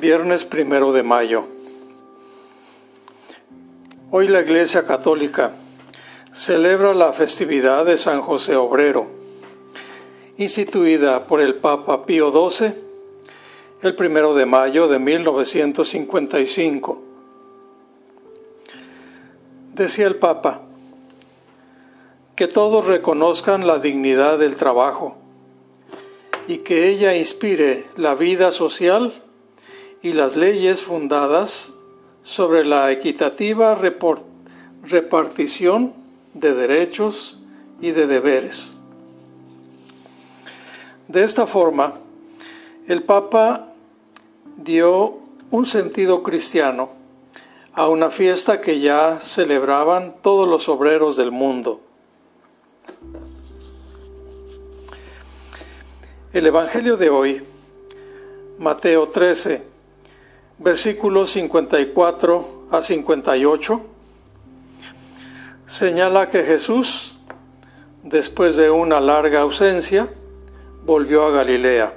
Viernes primero de mayo. Hoy la Iglesia Católica celebra la festividad de San José Obrero, instituida por el Papa Pío XII el primero de mayo de 1955. Decía el Papa, que todos reconozcan la dignidad del trabajo y que ella inspire la vida social y las leyes fundadas sobre la equitativa repartición de derechos y de deberes. De esta forma, el Papa dio un sentido cristiano a una fiesta que ya celebraban todos los obreros del mundo. El Evangelio de hoy, Mateo 13, versículos 54 a 58, señala que Jesús, después de una larga ausencia, volvió a Galilea,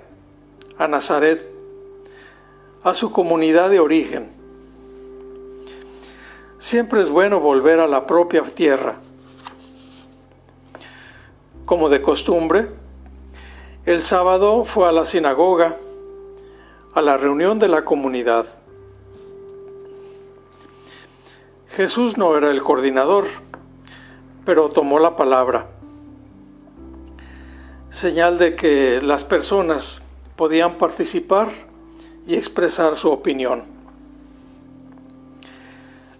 a Nazaret, a su comunidad de origen. Siempre es bueno volver a la propia tierra. Como de costumbre, el sábado fue a la sinagoga a la reunión de la comunidad. Jesús no era el coordinador, pero tomó la palabra, señal de que las personas podían participar y expresar su opinión.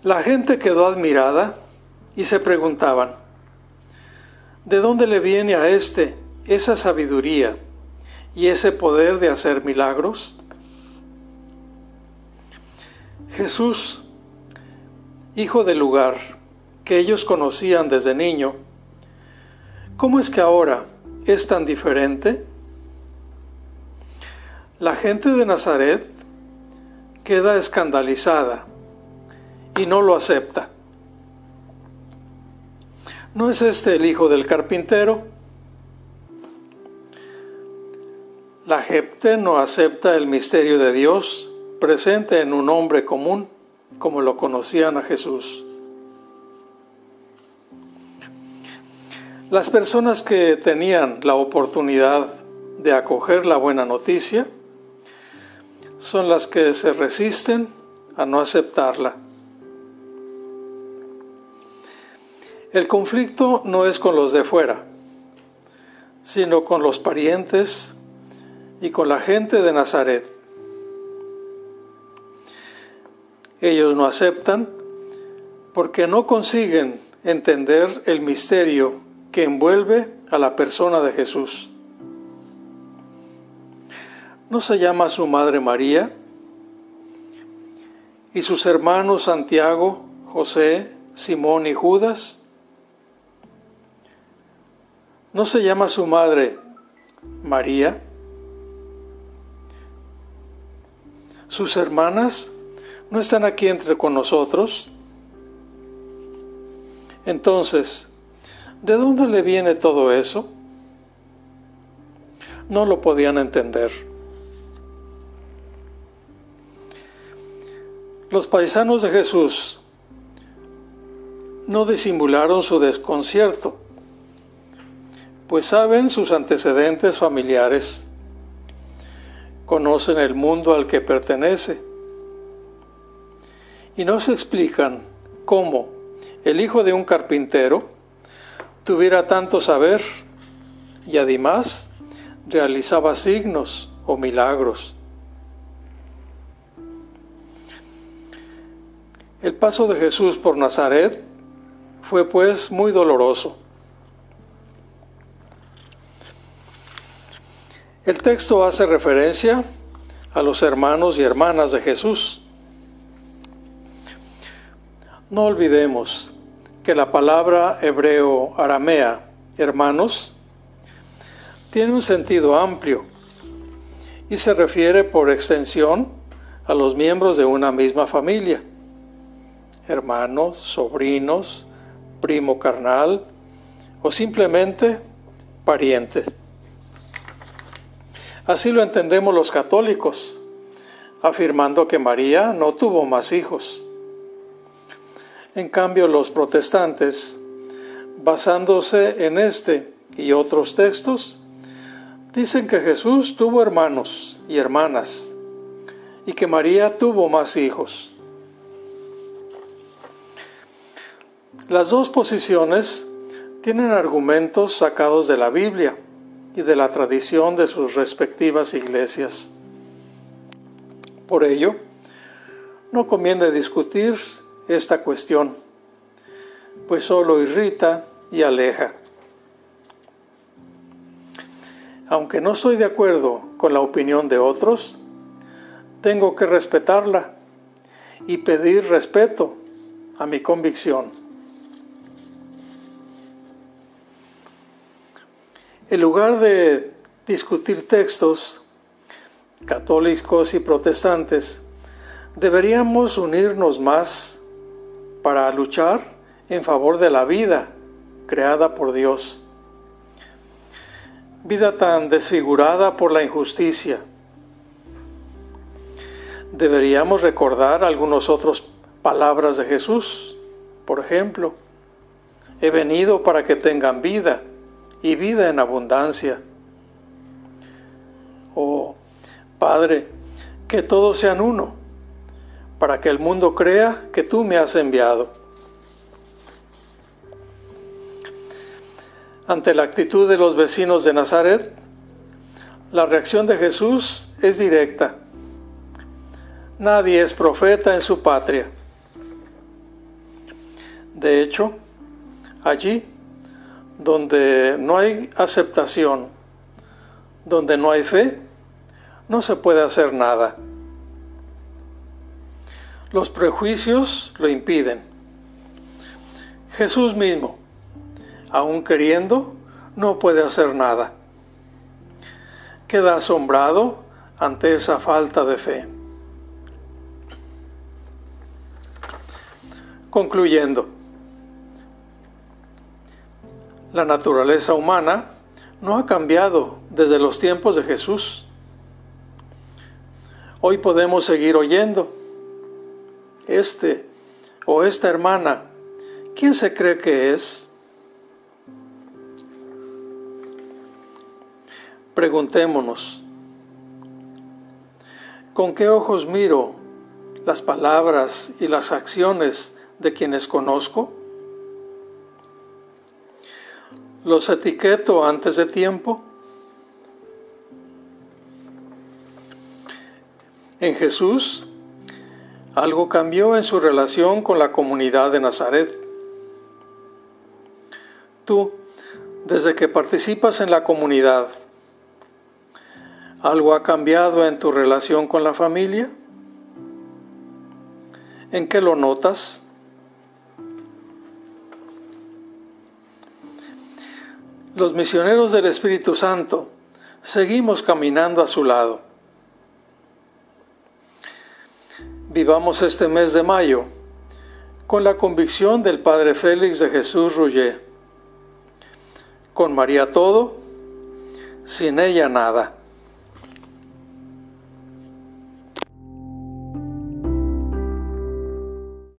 La gente quedó admirada y se preguntaban, ¿de dónde le viene a este esa sabiduría y ese poder de hacer milagros? Jesús, hijo del lugar que ellos conocían desde niño, ¿cómo es que ahora es tan diferente? La gente de Nazaret queda escandalizada y no lo acepta. ¿No es este el hijo del carpintero? La gente no acepta el misterio de Dios presente en un hombre común como lo conocían a Jesús. Las personas que tenían la oportunidad de acoger la buena noticia son las que se resisten a no aceptarla. El conflicto no es con los de fuera, sino con los parientes y con la gente de Nazaret. Ellos no aceptan porque no consiguen entender el misterio que envuelve a la persona de Jesús. ¿No se llama su madre María? ¿Y sus hermanos Santiago, José, Simón y Judas? ¿No se llama su madre María? ¿Sus hermanas ¿No están aquí entre con nosotros? Entonces, ¿de dónde le viene todo eso? No lo podían entender. Los paisanos de Jesús no disimularon su desconcierto, pues saben sus antecedentes familiares, conocen el mundo al que pertenece y no se explican cómo el hijo de un carpintero tuviera tanto saber y además realizaba signos o milagros. El paso de Jesús por Nazaret fue pues muy doloroso. El texto hace referencia a los hermanos y hermanas de Jesús, no olvidemos que la palabra hebreo aramea, hermanos, tiene un sentido amplio y se refiere por extensión a los miembros de una misma familia, hermanos, sobrinos, primo carnal o simplemente parientes. Así lo entendemos los católicos, afirmando que María no tuvo más hijos. En cambio, los protestantes, basándose en este y otros textos, dicen que Jesús tuvo hermanos y hermanas y que María tuvo más hijos. Las dos posiciones tienen argumentos sacados de la Biblia y de la tradición de sus respectivas iglesias. Por ello, no conviene discutir esta cuestión, pues solo irrita y aleja. Aunque no estoy de acuerdo con la opinión de otros, tengo que respetarla y pedir respeto a mi convicción. En lugar de discutir textos católicos y protestantes, deberíamos unirnos más para luchar en favor de la vida creada por Dios. Vida tan desfigurada por la injusticia. Deberíamos recordar algunas otras palabras de Jesús. Por ejemplo, he venido para que tengan vida y vida en abundancia. Oh, Padre, que todos sean uno, para que el mundo crea que tú me has enviado. Ante la actitud de los vecinos de Nazaret, la reacción de Jesús es directa. Nadie es profeta en su patria. De hecho, allí donde no hay aceptación, donde no hay fe, no se puede hacer nada. Los prejuicios lo impiden. Jesús mismo, aun queriendo, no puede hacer nada. Queda asombrado ante esa falta de fe. Concluyendo, la naturaleza humana no ha cambiado desde los tiempos de Jesús. Hoy podemos seguir oyendo. Este o esta hermana, ¿quién se cree que es? Preguntémonos, ¿con qué ojos miro las palabras y las acciones de quienes conozco? ¿Los etiqueto antes de tiempo? En Jesús, algo cambió en su relación con la comunidad de Nazaret. Tú, desde que participas en la comunidad, ¿algo ha cambiado en tu relación con la familia? ¿En qué lo notas? Los misioneros del Espíritu Santo seguimos caminando a su lado. Vivamos este mes de mayo con la convicción del Padre Félix de Jesús Rouget. Con María todo, sin ella nada.